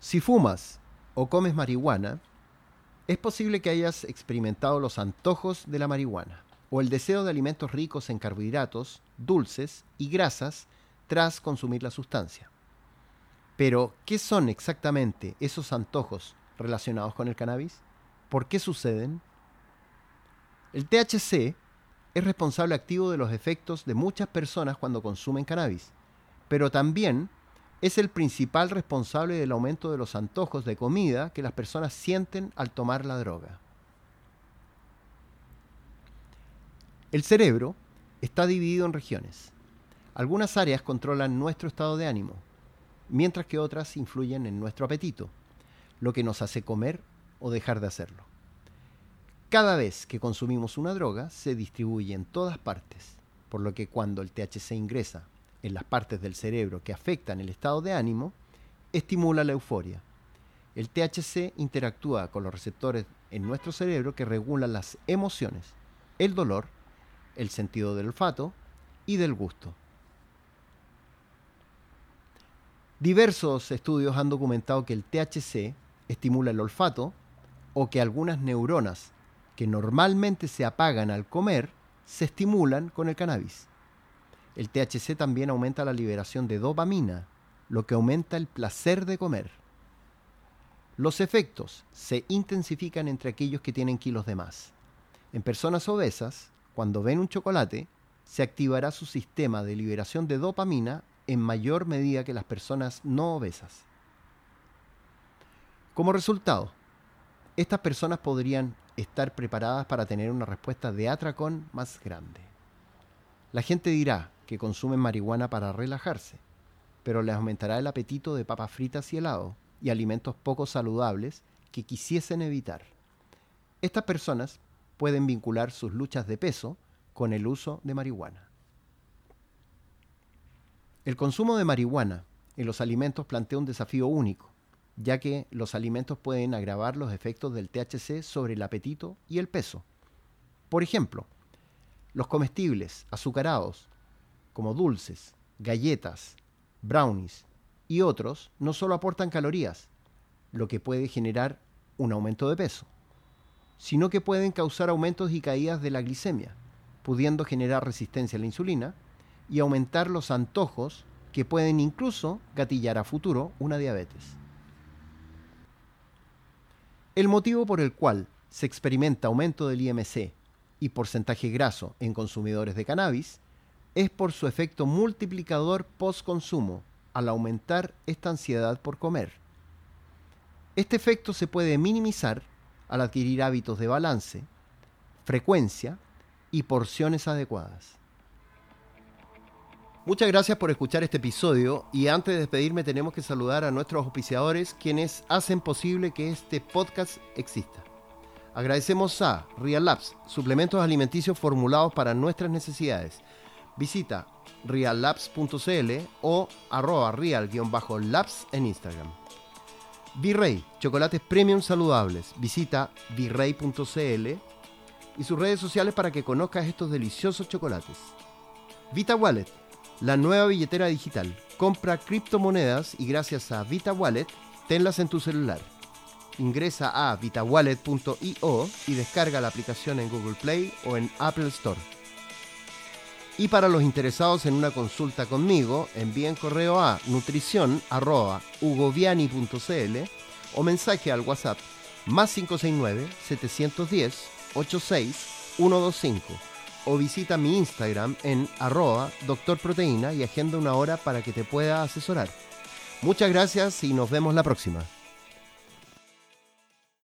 Si fumas o comes marihuana, es posible que hayas experimentado los antojos de la marihuana o el deseo de alimentos ricos en carbohidratos, dulces y grasas tras consumir la sustancia. Pero, ¿qué son exactamente esos antojos relacionados con el cannabis? ¿Por qué suceden? El THC es responsable activo de los efectos de muchas personas cuando consumen cannabis, pero también es el principal responsable del aumento de los antojos de comida que las personas sienten al tomar la droga. El cerebro está dividido en regiones. Algunas áreas controlan nuestro estado de ánimo, mientras que otras influyen en nuestro apetito, lo que nos hace comer o dejar de hacerlo. Cada vez que consumimos una droga se distribuye en todas partes, por lo que cuando el THC ingresa en las partes del cerebro que afectan el estado de ánimo, estimula la euforia. El THC interactúa con los receptores en nuestro cerebro que regulan las emociones, el dolor, el sentido del olfato y del gusto. Diversos estudios han documentado que el THC estimula el olfato o que algunas neuronas que normalmente se apagan al comer se estimulan con el cannabis. El THC también aumenta la liberación de dopamina, lo que aumenta el placer de comer. Los efectos se intensifican entre aquellos que tienen kilos de más. En personas obesas, cuando ven un chocolate, se activará su sistema de liberación de dopamina en mayor medida que las personas no obesas. Como resultado, estas personas podrían estar preparadas para tener una respuesta de atracón más grande. La gente dirá, que consumen marihuana para relajarse, pero les aumentará el apetito de papas fritas y helado y alimentos poco saludables que quisiesen evitar. Estas personas pueden vincular sus luchas de peso con el uso de marihuana. El consumo de marihuana en los alimentos plantea un desafío único, ya que los alimentos pueden agravar los efectos del THC sobre el apetito y el peso. Por ejemplo, los comestibles azucarados como dulces, galletas, brownies y otros, no solo aportan calorías, lo que puede generar un aumento de peso, sino que pueden causar aumentos y caídas de la glicemia, pudiendo generar resistencia a la insulina y aumentar los antojos que pueden incluso gatillar a futuro una diabetes. El motivo por el cual se experimenta aumento del IMC y porcentaje graso en consumidores de cannabis es por su efecto multiplicador post-consumo, al aumentar esta ansiedad por comer. Este efecto se puede minimizar al adquirir hábitos de balance, frecuencia y porciones adecuadas. Muchas gracias por escuchar este episodio y antes de despedirme tenemos que saludar a nuestros auspiciadores quienes hacen posible que este podcast exista. Agradecemos a Real Labs, suplementos alimenticios formulados para nuestras necesidades Visita reallabs.cl o arroba real-labs en Instagram. Virrey, chocolates premium saludables. Visita virrey.cl y sus redes sociales para que conozcas estos deliciosos chocolates. Vita Wallet, la nueva billetera digital. Compra criptomonedas y gracias a Vita Wallet, tenlas en tu celular. Ingresa a vitawallet.io y descarga la aplicación en Google Play o en Apple Store. Y para los interesados en una consulta conmigo, envíen correo a nutrición.ugoviani.cl o mensaje al WhatsApp más 569-710-86125 o visita mi Instagram en arroba doctorproteína y agenda una hora para que te pueda asesorar. Muchas gracias y nos vemos la próxima.